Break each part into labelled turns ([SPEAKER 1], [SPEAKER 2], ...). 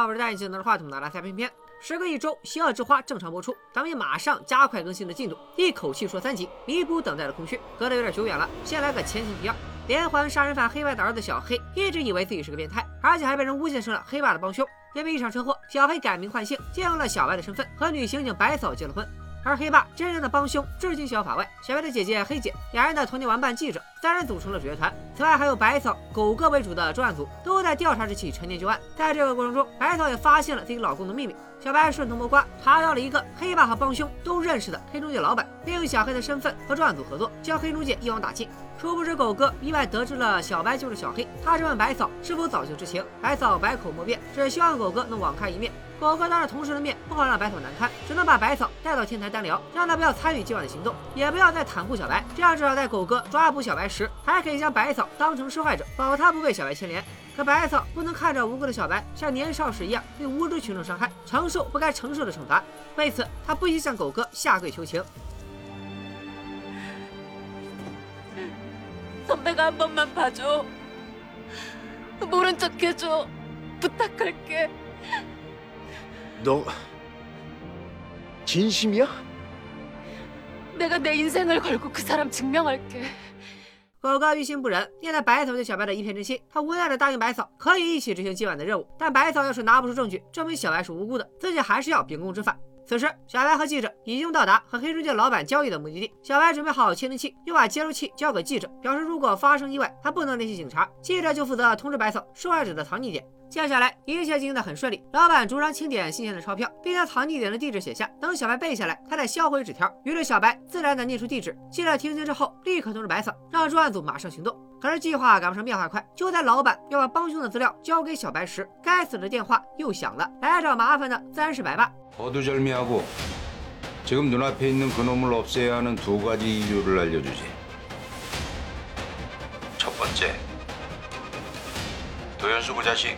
[SPEAKER 1] 好，我是戴眼镜拿着话筒的来塞片片。时隔一周，《邪恶之花》正常播出，咱们也马上加快更新的进度，一口气说三集，弥补等待的空虚。隔得有点久远了，先来个前情提要：连环杀人犯黑白的儿子小黑，一直以为自己是个变态，而且还被人诬陷成了黑爸的帮凶。因为一场车祸，小黑改名换姓，借用了小白的身份，和女刑警白嫂结了婚。而黑爸真正的帮凶至今逍遥法外，小白的姐姐黑姐，两人的童年玩伴记者，三人组成了主角团。此外还有白嫂、狗哥为主的专案组，都在调查这起陈年旧案。在这个过程中，白嫂也发现了自己老公的秘密。小白顺藤摸瓜，查到了一个黑爸和帮凶都认识的黑中介老板，利用小黑的身份和专案组合作，将黑中介一网打尽。殊不知狗哥意外得知了小白就是小黑，他质问白嫂是否早就知情，白嫂百口莫辩，只希望狗哥能网开一面。狗哥当着同事的面不好让白嫂难堪，只能把白嫂带到天台单聊，让他不要参与今晚的行动，也不要再袒护小白，这样至少在狗哥抓捕小白时，还可以将白嫂当成受害者，保他不被小白牵连。可白嫂不能看着无辜的小白像年少时一样被无知群众伤害，承受不该承受的惩罚。为此，他不惜向狗哥下跪求情。
[SPEAKER 2] 선배가한번만봐줘모른척해줘부탁할게너진심이야
[SPEAKER 3] 내가내인생을걸고그사람증명할게
[SPEAKER 1] 狗哥于心不忍，念在白嫂对小白的一片真心，他无奈的答应白嫂可以一起执行今晚的任务。但白嫂要是拿不出证据证明小白是无辜的，自己还是要秉公执法。此时，小白和记者已经到达和黑中介老板交易的目的地。小白准备好窃听器，又把接收器交给记者，表示如果发生意外，他不能联系警察，记者就负责通知白嫂受害者的藏匿点。接下来一切进行的很顺利，老板主张清点新鲜的钞票，并将藏匿点的地址写下。等小白背下来，他再销毁纸条。于是小白自然的念出地址。记者听清之后，立刻通知白嫂，让专案组马上行动。可是计划赶不上变化快，就在老板要把帮凶的资料交给小白时，该死的电话又响了。来找麻烦的自然是白爸。
[SPEAKER 4] 어두절미하고지금눈앞에있는그놈을없애야하는두가지이유를알려주지첫번째도현수그자식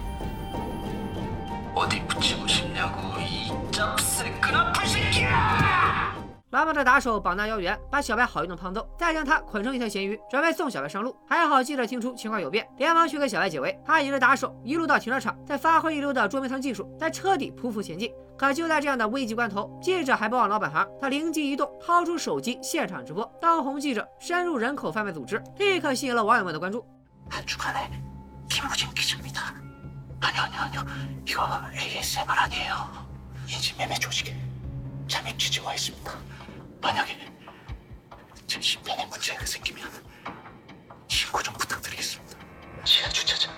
[SPEAKER 1] 老板的打手绑架要员，把小白好一顿胖揍，再将他捆成一条咸鱼，准备送小白上路。还好记者听出情况有变，连忙去给小白解围。他引着打手一路到停车场，再发挥一流的捉迷藏技术，在车底匍匐前进。可就在这样的危急关头，记者还不忘老本行，他灵机一动，掏出手机现场直播。当红记者深入人口贩卖组织，立刻吸引了网友们的关注。
[SPEAKER 5] 한주간에김우진기자입니다아니요아니요아니요이거 ASMR 아니에요인신매매조직에 잠입 취지와 있습니다. 만약에 제 신변에 문제가 생기면 신고 좀 부탁드리겠습니다. 지하 주차장.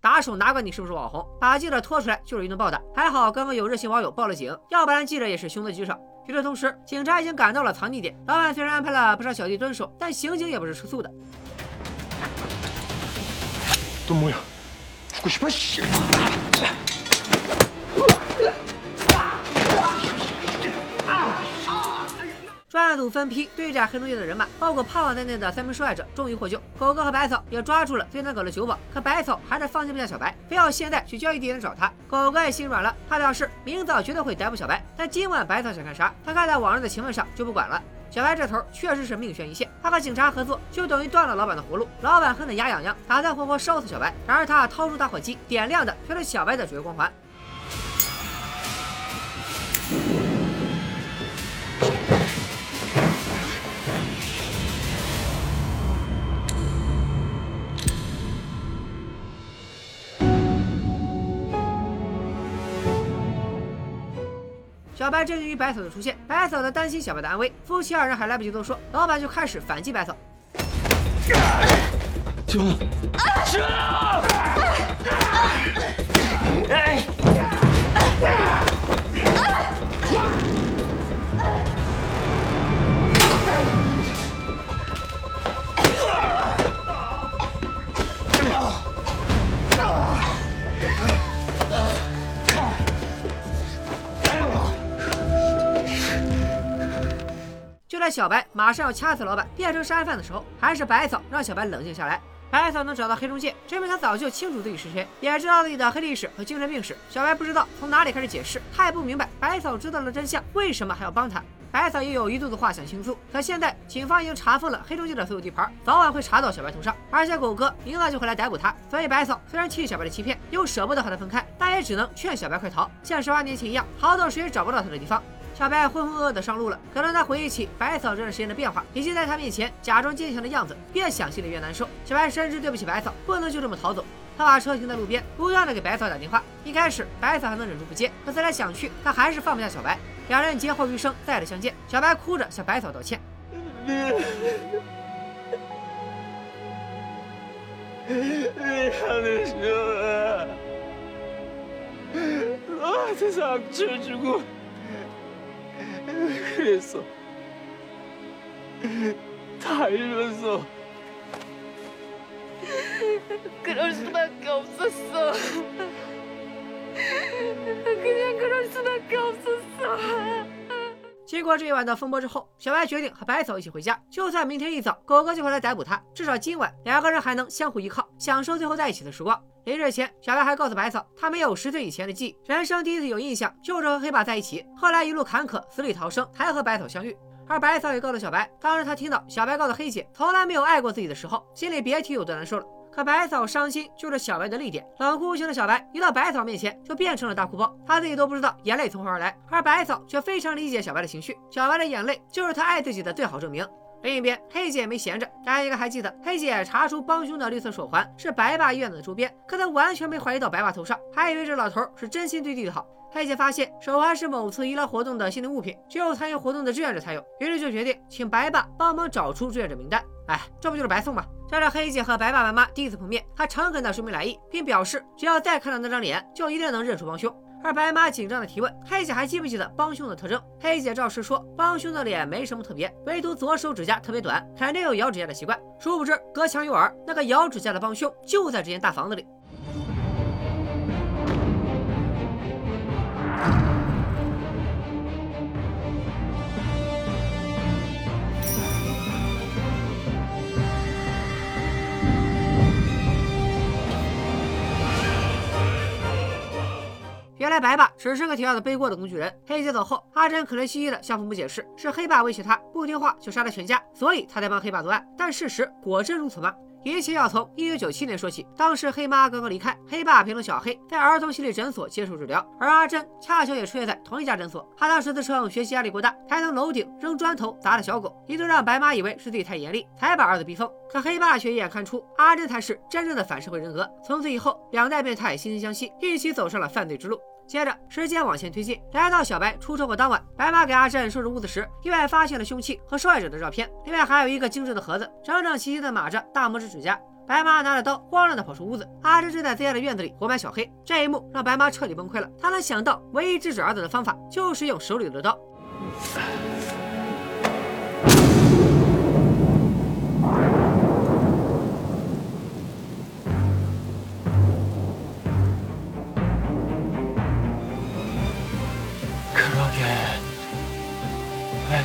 [SPEAKER 1] 打手哪管你是不是网红，把记者拖出来就是一顿暴打。还好刚刚有热心网友报了警，要不然记者也是凶多吉少。与此同时，警察已经赶到了藏匿点。老板虽然安排了不少小弟蹲守，但刑警也不是吃素的。 专案组分批对战黑中介的人马，包括胖胖在内的三名受害者终于获救。狗哥和白草也抓住了最难搞的酒保，可白草还是放心不下小白，非要现在去交易地点找他。狗哥也心软了，他表示明早绝对会逮捕小白，但今晚白草想干啥，他看在往日的情分上就不管了。小白这头确实是命悬一线，他和警察合作就等于断了老板的活路，老板恨得牙痒痒，打算活活烧死小白。然而他掏出打火机，点亮的却是小白的主角光环。白震惊于白嫂的出现，白嫂则担心小白的安危，夫妻二人还来不及多说，老板就开始反击白嫂。行，行。哎在小白马上要掐死老板，变成杀人犯的时候，还是百草让小白冷静下来。百草能找到黑中介，证明他早就清楚自己是谁，也知道自己的黑历史和精神病史。小白不知道从哪里开始解释，他也不明白百草知道了真相，为什么还要帮他。百草也有一肚子话想倾诉，可现在警方已经查封了黑中介的所有地盘，早晚会查到小白头上，而且狗哥明早就会来逮捕他。所以百草虽然气小白的欺骗，又舍不得和他分开，但也只能劝小白快逃，像十八年前一样，逃到谁也找不到他的地方。小白浑浑噩噩的上路了。可当他回忆起白嫂这段时间的变化，以及在他面前假装坚强的样子，越想心里越难受。小白深知对不起白嫂，不能就这么逃走。他把车停在路边，不断的给白嫂打电话。一开始白嫂还能忍住不接，可思来想去，他还是放不下小白。两人劫后余生，再次相见。小白哭着向白嫂道歉。
[SPEAKER 5] 그랬어다잃었어
[SPEAKER 3] 그럴수밖에없었어 그냥 그럴 수밖에 없었어
[SPEAKER 1] 经过这一晚的风波之后，小白决定和白嫂一起回家。就算明天一早狗哥就会来逮捕他，至少今晚两个人还能相互依靠，享受最后在一起的时光。 临睡前，小白还告诉白嫂，他没有十岁以前的记忆，人生第一次有印象就是和黑爸在一起，后来一路坎坷，死里逃生，才和白嫂相遇。而白嫂也告诉小白，当时他听到小白告诉黑姐从来没有爱过自己的时候，心里别提有多难受了。可白嫂伤心就是小白的泪点，冷酷无情的小白一到白嫂面前就变成了大哭包，他自己都不知道眼泪从何而来，而白嫂却非常理解小白的情绪，小白的眼泪就是他爱自己的最好证明。另一边，黑姐也没闲着，大家应该还记得，黑姐查出帮凶的绿色手环是白爸医院的周边，可她完全没怀疑到白爸头上，还以为这老头是真心对弟弟好。黑姐发现手环是某次医疗活动的限定物品，只有参与活动的志愿者才有，于是就决定请白爸帮忙找出志愿者名单。哎，这不就是白送吗？这是黑姐和白爸白妈第一次碰面，她诚恳地说明来意，并表示只要再看到那张脸，就一定能认出帮凶。而白妈紧张的提问：黑姐还记不记得帮凶的特征？黑姐照实说，帮凶的脸没什么特别，唯独左手指甲特别短，肯定有咬指甲的习惯。殊不知，隔墙有耳，那个咬指甲的帮凶就在这间大房子里。原来白爸只是个铁要的背锅的工具人。黑姐走后，阿珍可怜兮兮的向父母解释，是黑爸威胁他不听话就杀了全家，所以他才帮黑爸作案。但事实果真如此吗？一切要从一九九七年说起。当时黑妈刚刚离开，黑爸陪同小黑在儿童心理诊所接受治疗，而阿珍恰巧也出现在同一家诊所。他当时自称学习压力过大，还从楼顶扔砖头砸了小狗，一度让白妈以为是自己太严厉，才把儿子逼疯。可黑爸却一眼看出阿珍才是真正的反社会人格。从此以后，两代变态惺惺相惜，一起走上了犯罪之路。接着，时间往前推进，来到小白出车祸当晚，白妈给阿珍收拾屋子时，意外发现了凶器和受害者的照片，另外还有一个精致的盒子，整整齐齐的码着大拇指指甲。白妈拿着刀，慌乱的跑出屋子，阿珍正在自家的院子里活埋小黑。这一幕让白妈彻底崩溃了，她能想到唯一制止儿子的方法，就是用手里的刀。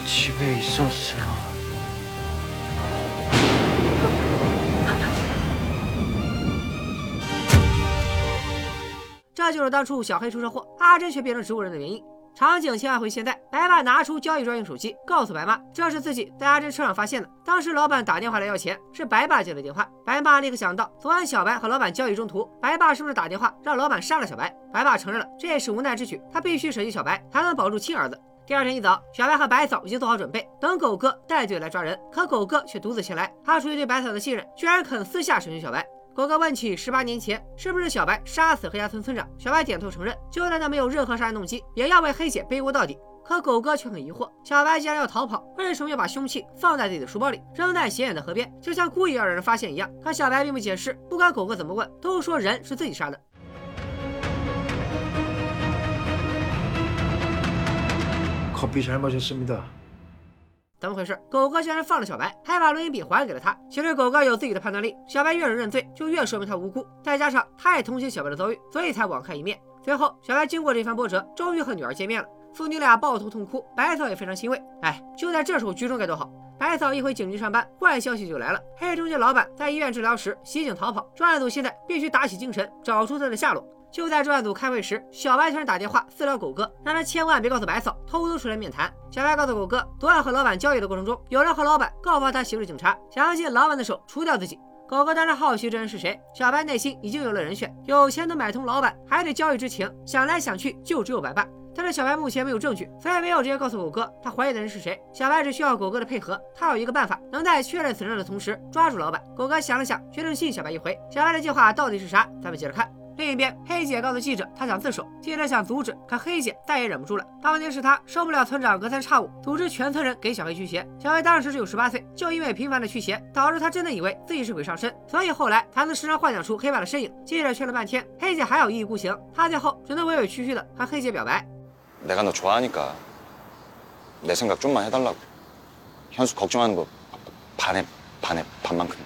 [SPEAKER 5] 집에있었어
[SPEAKER 1] 这就是当初小黑出车祸，阿珍却变成植物人的原因。场景切换回现在，白爸拿出交易专用手机，告诉白妈这是自己在阿珍车上发现的。当时老板打电话来要钱，是白爸接的电话。白妈立刻想到，昨晚小白和老板交易中途，白爸是不是打电话让老板杀了小白？白爸承认了，这也是无奈之举，他必须舍弃小白，才能保住亲儿子。 第二天一早，小白和白嫂已经做好准备，等狗哥带队来抓人。可狗哥却独自前来，他出于对白嫂的信任，居然肯私下审讯小白。狗哥问起十八年前是不是小白杀死黑家村村长，小白点头承认，就算他没有任何杀人动机，也要为黑姐背锅到底。可狗哥却很疑惑，小白既然要逃跑，为什么要把凶器放在自己的书包里，扔在显眼的河边，就像故意要让人发现一样？可小白并不解释，不管狗哥怎么问，都说人是自己杀的。
[SPEAKER 2] 好，闭上眼睛，醒你的。
[SPEAKER 1] 怎么回事？狗哥竟然放了小白，还把录音笔还给了他。其实狗哥有自己的判断力，小白越是认罪，就越说明他无辜。再加上他也同情小白的遭遇，所以才网开一面。随后小白经过这番波折，终于和女儿见面了。父女俩抱头痛哭，白嫂也非常欣慰。哎，就在这时候，居中该多好。白嫂一回警局上班，坏消息就来了。黑中介老板在医院治疗时袭警逃跑，专案组现在必须打起精神，找出他的下落。就在专案组开会时，小白突然打电话私聊狗哥，让他千万别告诉白嫂，偷偷出来面谈。小白告诉狗哥，昨晚和老板交易的过程中，有人和老板告发他挟持警察，想要借老板的手除掉自己。狗哥当然好奇这人是谁，小白内心已经有了人选，有钱能买通老板，还得交易之情，想来想去就只有白爸。但是小白目前没有证据，所以没有直接告诉狗哥他怀疑的人是谁。小白只需要狗哥的配合，他有一个办法，能在确认此人的同时抓住老板。狗哥想了想，决定信小白一回。小白的计划到底是啥？咱们接着看。另一边，黑姐告诉记者，她想自首，记者想阻止，可黑姐再也忍不住了。当年是她受不了村长隔三差五组织全村人给小黑驱邪，小黑当时只有十八岁，就因为频繁的驱邪，导致他真的以为自己是鬼上身，所以后来才能时常幻想出黑爸的身影。记者劝了半天，黑姐还要一意孤行，他最后只能委委屈屈的和黑姐表白。
[SPEAKER 6] 내가 너 좋아하니까 내 생각 좀만 해달라고. 현수 걱정하는 거 반에 반에 반만큼만.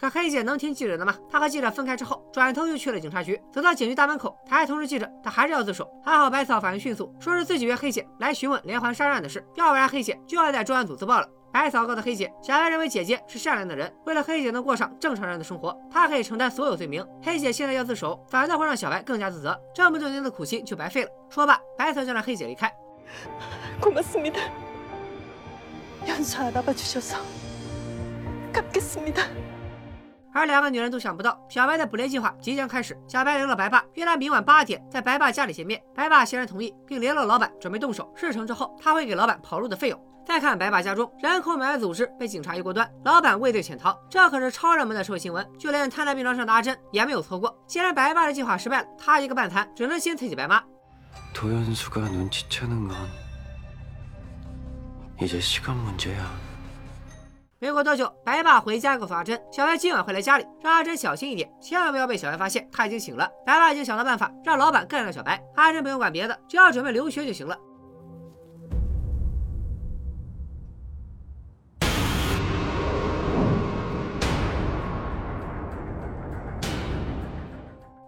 [SPEAKER 1] 可黑姐能听记者的吗？她和记者分开之后，转头就去了警察局。走到警局大门口，她还通知记者，她还是要自首。还好白嫂反应迅速，说是自己约黑姐来询问连环杀人案的事，要不然黑姐就要在专案组自爆了。白嫂告诉黑姐，小白认为姐姐是善良的人，为了黑姐能过上正常人的生活，她可以承担所有罪名。黑姐现在要自首，反倒会让小白更加自责，这么多年的苦心就白费了。说罢，白嫂就让黑姐离开。
[SPEAKER 3] 고맙습니다. 현수 알아봐 주셔서 갚겠습니다.
[SPEAKER 1] 而两个女人都想不到，小白的捕猎计划即将开始。小白联络白爸，约他明晚八点在白爸家里见面。白爸显然同意，并联络老板准备动手。事成之后，他会给老板跑路的费用。再看白爸家中，人口买卖组织被警察一锅端，老板畏罪潜逃，这可是超热门的社会新闻，就连瘫在病床上的阿珍也没有错过。既然白爸的计划失败了，他一个半残，只能先刺激白妈。
[SPEAKER 7] 도연수가 눈치채는 건 이제 시간 문제야.
[SPEAKER 1] 没过多久，白爸回家告诉阿珍，小白今晚会来家里，让阿珍小心一点，千万不要被小白发现他已经醒了。白爸已经想到办法，让老板干掉小白。阿珍不用管别的，只要准备留学就行了。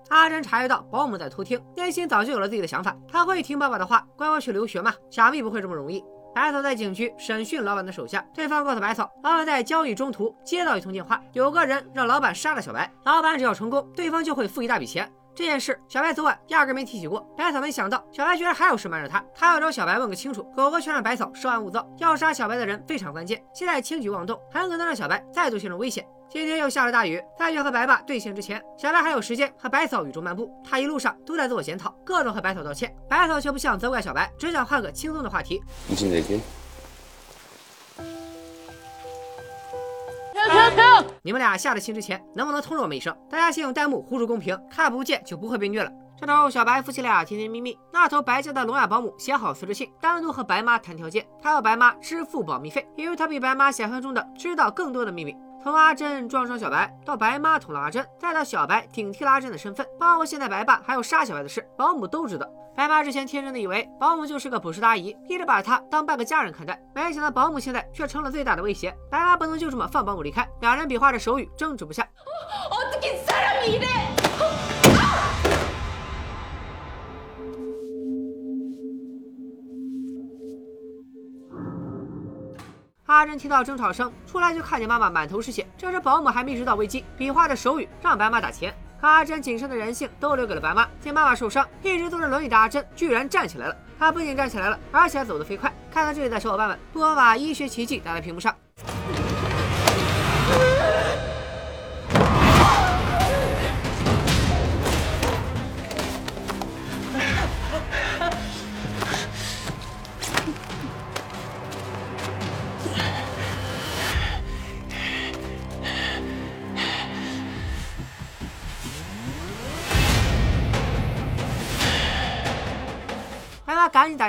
[SPEAKER 1] 阿珍察觉到保姆在偷听，内心早就有了自己的想法。他会听爸爸的话，乖乖去留学吗？想必不会这么容易。白草在警局审讯老板的手下，对方告诉白草，老板在交易中途接到一通电话，有个人让老板杀了小白，老板只要成功，对方就会付一大笔钱。这件事小白昨晚压根没提起过，白草没想到小白居然还有事瞒着他，他要找小白问个清楚。狗哥却让白草稍安勿躁，要杀小白的人非常关键，现在轻举妄动，很可能让小白再度陷入危险。今天又下了大雨。在月和白爸对线之前，小白还有时间和白草雨中漫步。他一路上都在自我检讨，各种和白草道歉。白草却不想责怪小白，只想换个轻松的话题。
[SPEAKER 6] 停停停！
[SPEAKER 1] 你们俩下了线之前，能不能通知我们一声？大家先用弹幕呼出公屏，看不见就不会被虐了。这头小白夫妻俩甜甜蜜蜜，那头白家的聋哑保姆写好辞职信，单独和白妈谈条件。他要白妈支付保密费，因为他比白妈想象中的知道更多的秘密。从阿珍撞伤小白，到白妈捅了阿珍，再到小白顶替了阿珍的身份，包括现在白爸还有杀小白的事，保姆都知道。白妈之前天真的以为保姆就是个朴实的阿姨，一直把她当半个家人看待，没想到保姆现在却成了最大的威胁。白妈不能就这么放保姆离开，两人比划着手语，争执不下。阿珍听到争吵声，出来就看见妈妈满头是血。这时保姆还没意识到危机，比划着手语让白妈打钱。可阿珍仅剩的人性都留给了白妈。见妈妈受伤，一直坐着轮椅的阿珍居然站起来了。她不仅站起来了，而且还走得飞快。看到这里的小伙伴们，不妨把医学奇迹打在屏幕上。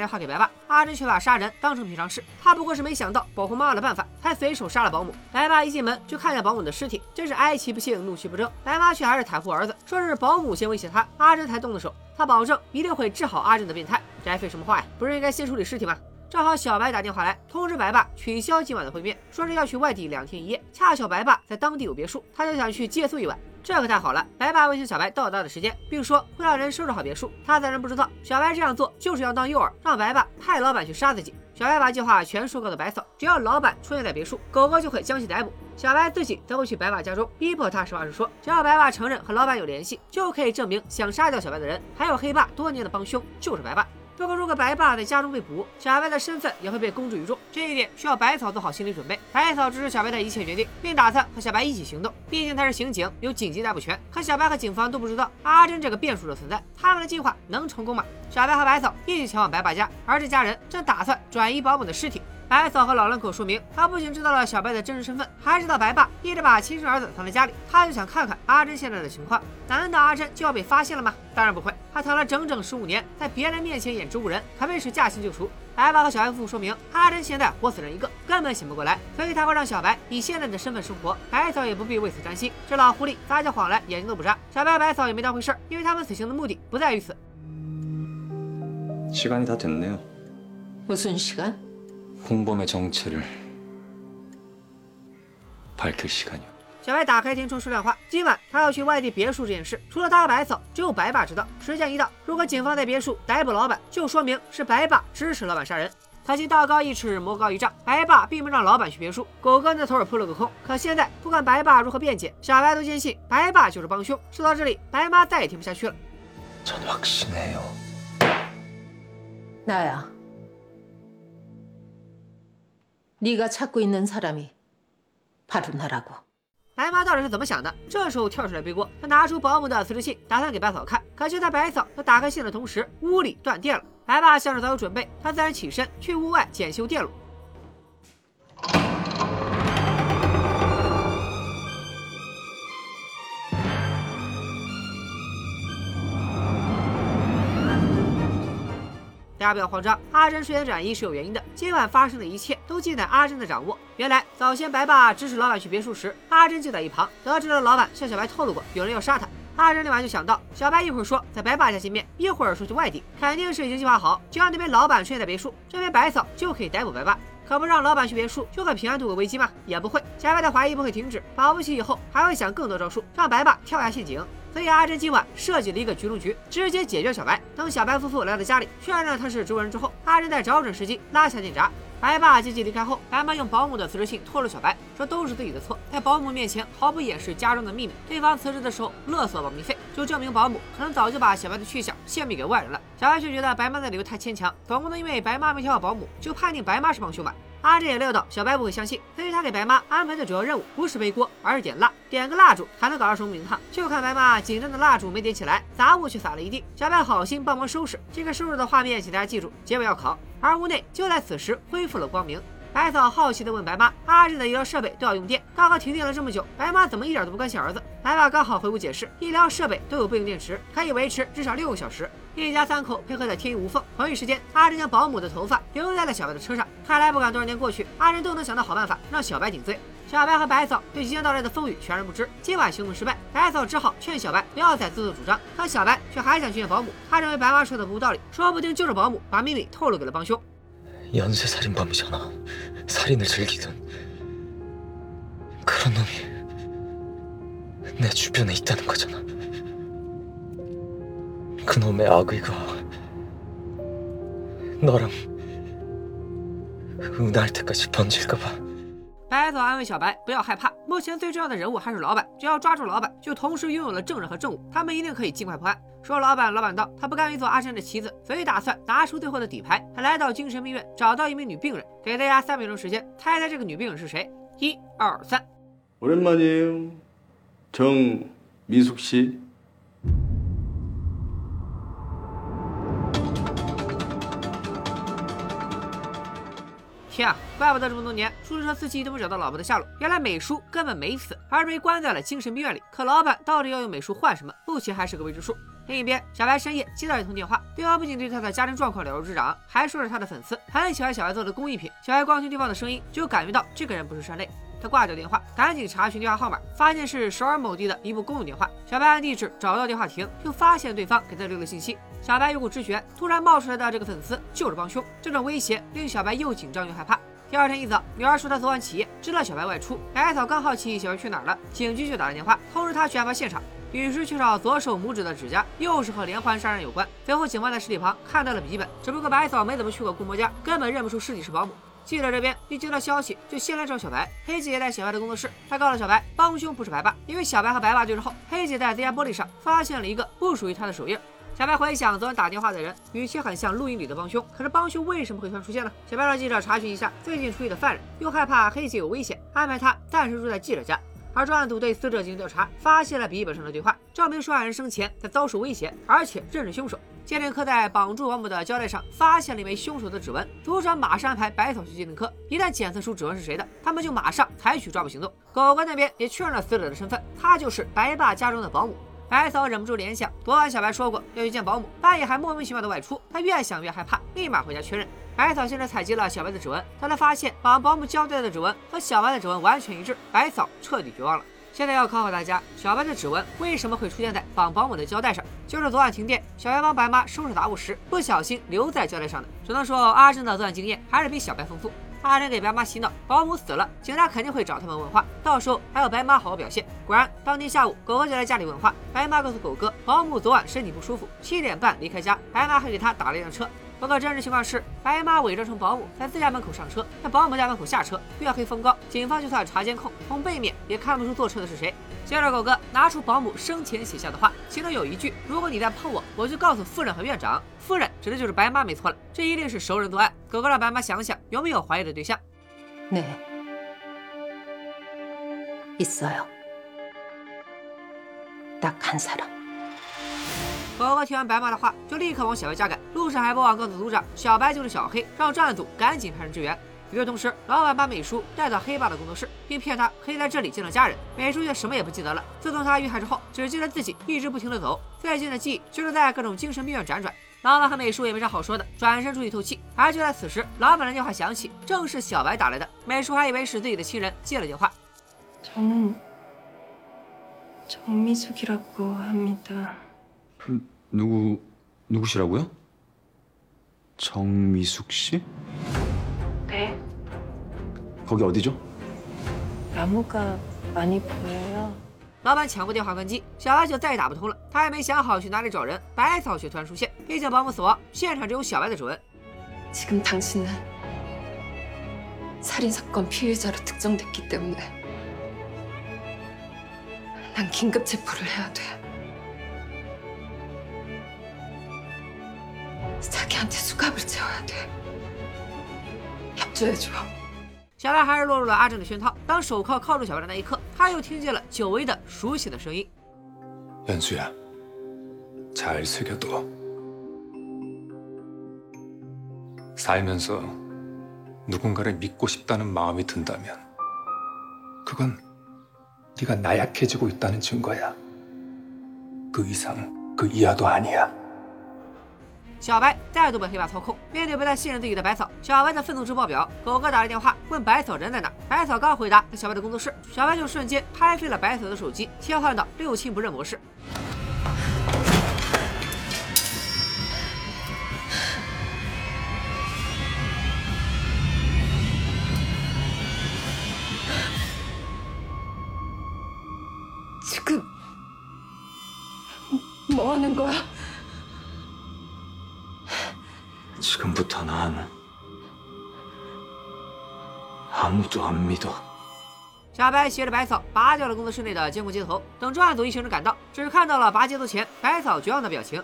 [SPEAKER 1] 电话给白爸，阿珍却把杀人当成平常事。他不过是没想到保护妈妈的办法，才随手杀了保姆。白爸一进门就看见保姆的尸体，真是哀其不幸，怒其不争。白妈却还是袒护儿子，说是保姆先威胁他，阿珍才动的手。他保证一定会治好阿珍的变态。这还废什么话呀？不是应该先处理尸体吗？正好小白打电话来通知白爸取消今晚的会面，说是要去外地两天一夜。恰巧白爸在当地有别墅，他就想去借宿一晚。这可太好了！白爸威胁小白到达的时间，并说会让人收拾好别墅。他自然不知道，小白这样做就是要当诱饵，让白爸派老板去杀自己。小白把计划全说告诉白嫂，只要老板出现在别墅，狗狗就会将其逮捕。小白自己则会去白爸家中，逼迫他实话实说。只要白爸承认和老板有联系，就可以证明想杀掉小白的人还有黑爸多年的帮凶就是白爸。不过，如果白爸在家中被捕，小白的身份也会被公之于众，这一点需要百草做好心理准备。百草支持小白的一切决定，并打算和小白一起行动。毕竟他是刑警，有紧急逮捕权。可小白和警方都不知道阿珍这个变数的存在，他们的计划能成功吗？小白和百草一起前往白爸家，而这家人正打算转移保姆的尸体。白嫂和老两口说明，他不仅知道了小白的真实身份，还知道白爸一直把亲生儿子藏在家里，他就想看看阿珍现在的情况。难道阿珍就要被发现了吗？当然不会，他藏了整整十五年，在别人面前演植物人，可谓是驾轻就熟。白爸和小白夫妇说明，阿珍现在活死人一个，根本醒不过来，所以他会让小白以现在的身份生活。白嫂也不必为此担心，这老狐狸撒起谎来眼睛都不眨。小白、白嫂也没当回事，因为他们此行的目的不在于此。
[SPEAKER 6] 시간이다됐네요
[SPEAKER 3] 무슨 시간?
[SPEAKER 6] 홍범의 정체를 밝힐 시간이요.
[SPEAKER 1] 小白打开天窗说亮话，今晚他要去外地别墅这件事，除了他和白嫂，只有白爸知道。时间一到，如果警方在别墅逮捕老板，就说明是白爸支持老板杀人。可惜道高一尺，魔高一丈，白爸并不让老板去别墅，狗哥那头儿扑了个空。可现在不管白爸如何辩解，小白都坚信白爸就是帮凶。说到这里，白妈再也听不下去了。
[SPEAKER 7] 전 확신해요.
[SPEAKER 3] 나야. 네가 찾고 있는 사람이 바로 나라고.
[SPEAKER 1] 白妈到底是怎么想的？这时候跳出来背锅，她拿出保姆的辞职信，打算给白嫂看。可就在白嫂她打开信的同时，屋里断电了。白爸像是早有准备，他自然起身去屋外检修电路。 大家不要慌张，阿珍睡前转移是有原因的。今晚发生的一切都尽在阿珍的掌握。原来早先白爸指使老板去别墅时，阿珍就在一旁。得知了老板向小白透露过有人要杀他，阿珍立马就想到，小白一会儿说在白爸家见面，一会儿说去外地，肯定是已经计划好，只要那边老板出现在别墅，这边白嫂就可以逮捕白爸。可不让老板去别墅，就可平安度过危机吗？也不会。小白的怀疑不会停止，保不齐以后还会想更多招数，让白爸跳下陷阱。所以阿珍今晚设计了一个局中局，直接解决小白。等小白夫妇来到家里，确认他是植物人之后，阿珍再找准时机拉下电闸。白爸接机离开后，白妈用保姆的辞职信拖住小白，说都是自己的错，在保姆面前毫不掩饰家中的秘密。对方辞职的时候勒索保密费，就证明保姆可能早就把小白的去向泄密给外人了。小白却觉得白妈的理由太牵强，总不能因为白妈没挑好保姆就判定白妈是帮凶吧？阿珍也料到小白不会相信，所以他给白妈安排的主要任务不是背锅，而是点蜡。点个蜡烛还能搞到什么名堂？就看白妈紧张的蜡烛没点起来，杂物却撒了一地。小白好心帮忙收拾，这个收拾的画面，请大家记住，结尾要考。而屋内就在此时恢复了光明。白嫂好奇地问白妈：“阿珍的医疗设备都要用电，刚刚停电了这么久，白妈怎么一点都不关心儿子？”白爸刚好回屋解释：“医疗设备都有备用电池，可以维持至少六个小时。”一家三口配合的天衣无缝。同一时间，阿珍将保姆的头发留在了小白的车上。看来不管多少年过去，阿珍都能想到好办法让小白顶罪。小白和白嫂对即将到来的风雨全然不知。今晚行动失败，白嫂只好劝小白不要再自作主张，可小白却还想去见保姆。他认为白妈说的不无道理，说不定就是保姆把秘密透露给了帮凶。
[SPEAKER 7] 그런 놈이 내 주변에 있다는 거잖아. 그 놈의 악의가 너랑 은하할 때까지 번질까 봐.
[SPEAKER 1] 白嫂安慰小白不要害怕，目前最重要的人物还是老板，只要抓住老板，就同时拥有了证人和证物，他们一定可以尽快破案。说老板，老板道他不甘于做阿珍的棋子，所以打算拿出最后的底牌。他来到精神病院，找到一名女病人，给大家三秒钟时间猜猜这个女病人是谁。一、二、三。
[SPEAKER 8] 오랜만이에요. 정미숙 씨.
[SPEAKER 1] 天啊，怪不得这么多年出租车司机都没找到老婆的下落，原来美叔根本没死，而是被关在了精神病院里。可老板到底要用美叔换什么，目前还是个未知数。另一边，小白深夜接到一通电话，对方不仅对他的家庭状况了如指掌，还说是他的粉丝，很喜欢小白做的工艺品。小白光听对方的声音，就感觉到这个人不是善类。他挂掉电话，赶紧查询电话号码，发现是首尔某地的一部公用电话。小白按地址找到电话亭，又发现对方给他留了信息。小白有股直觉，突然冒出来的这个粉丝就是帮凶。这种威胁令小白又紧张又害怕。第二天一早，女儿说她昨晚起夜，知道小白外出。白嫂刚好奇小白去哪儿了，警局就打来电话通知她去案发现场。女尸缺少左手拇指的指甲，又是和连环杀人有关。随后，警方在尸体旁看到了笔记本，只不过白嫂没怎么去过顾某家，根本认不出尸体是保姆。记者这边一接到消息，就先来找小白。黑姐也在小白的工作室，她告诉小白，帮凶不是白爸，因为小白和白爸对峙后，黑姐在自家玻璃上发现了一个不属于她的手印。小白回想昨晚打电话的人，语气很像录音里的帮凶，可是帮凶为什么会突然出现呢？小白让记者查询一下最近出狱的犯人，又害怕黑姐有危险，安排他暂时住在记者家。而专案组对死者进行调查，发现了笔记本上的对话，证明说案人生前在遭受威胁，而且认识凶手。鉴定科在绑住保姆的胶带上发现了一枚凶手的指纹，组长马上安排白草去鉴定科，一旦检测出指纹是谁的，他们就马上采取抓捕行动。狗官那边也确认了死者的身份，他就是白爸家中的保姆。白嫂忍不住联想，昨晚小白说过要去见保姆，半夜还莫名其妙的外出，她越想越害怕，立马回家确认。白嫂先是采集了小白的指纹，但她发现绑保姆胶带的指纹和小白的指纹完全一致，白嫂彻底绝望了。现在要考考大家，小白的指纹为什么会出现在绑保姆的胶带上？就是昨晚停电，小白帮白妈收拾杂物时不小心留在胶带上的。只能说阿珍的作案经验还是比小白丰富。阿珍给白妈洗脑，保姆死了，警察肯定会找他们问话，到时候还要白妈好好表现。果然，当天下午，狗哥就来家里问话，白妈告诉狗哥，保姆昨晚身体不舒服，七点半离开家，白妈还给他打了一辆车。报告真实情况是，白妈伪装成保姆在自家门口上车，在保姆家门口下车。月黑风高，警方就算查监控，从背面也看不出坐车的是谁。接着，狗哥拿出保姆生前写下的话，其中有一句：“如果你再碰我，我就告诉夫人和院长。”夫人指的就是白妈，没错了。这一定是熟人作案。狗哥让白妈想想有没有怀疑的对象。
[SPEAKER 3] 那，以色列，那看啥？
[SPEAKER 1] 狗哥听完白妈的话，就立刻往小白家赶。路上还不忘告诉组长，小白就是小黑，让专案组赶紧派人支援。与此同时，老板把美叔带到黑爸的工作室，并骗他可以在这里见到家人。美叔却什么也不记得了。自从他遇害之后，只记得自己一直不停的走，最近的记忆就是在各种精神病院辗转。老板和美叔也没啥好说的，转身出去透气。而就在此时，老板的电话响起，正是小白打来的。美叔还以为是自己的亲人接了电话。
[SPEAKER 3] 저는정미숙이라고합니다
[SPEAKER 4] 누구 누구시라고요? 정미숙 씨?
[SPEAKER 3] 네
[SPEAKER 2] 거기 어디죠?
[SPEAKER 3] 나무가 많이 보여요
[SPEAKER 1] 老板抢过电话关机，小白就再也打不通了。他还没想好去哪里找人，白嫂却突然出现。毕竟保姆死亡，现场只有小白的指纹。
[SPEAKER 3] 지금 당신은 살인 사건 피의자로 특정됐기 때문에 난 긴급 체포를 해야 돼. 자기한테 수갑을 채워야 돼. 협조해줘.
[SPEAKER 1] 小白还是落入了阿正的圈套。当手铐铐住小白的那一刻，他又听见了久违的熟悉的声音。
[SPEAKER 2] 연수야, 잘 새겨둬. 살면서 누군가를 믿고 싶다는 마음이 든다면 그건 네가 나약해지고 있다는 증거야. 그 이상 그 이하도 아니야.
[SPEAKER 1] 小白再度被黑爸操控，面对不再信任自己的百草，小白的愤怒值爆表。狗哥打来电话问百草人在哪，百草刚回答在小白的工作室，小白就瞬间拍飞了百草的手机，切换到六亲不认模式。白携着白草拔掉了工作室内的监控接头，等专案组一行人赶到，只看到了拔接头前百草绝望的表情。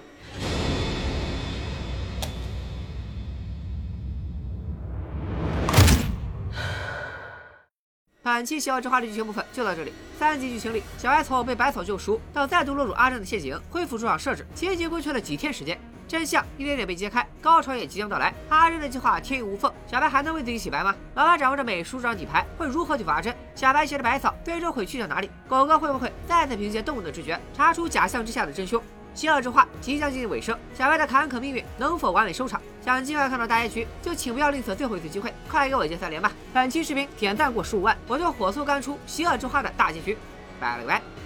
[SPEAKER 1] 本期《邪恶之花》的剧情部分就到这里。三集剧情里，小白草被百草救赎，到再度落入阿正的陷阱，恢复出场设置，仅仅过去了几天时间，真相一点点被揭开，高潮也即将到来。阿珍的计划天衣无缝，小白。还能为自己洗白。吗？老白。掌握着美术这张底牌，会如何去罚阿珍？小白。携着白。草最终会去向哪里？狗哥会不会再次凭借动物的直觉，查出假象之下的真凶？邪恶之花即将接近尾声，小白。的坎坷命运能否完美收场？想尽快看到大结局，就请不要吝啬最后一次机会，快给我一键三连吧！本期视频点赞过十五万，我就火速干出邪恶之花的大结局。拜了个拜。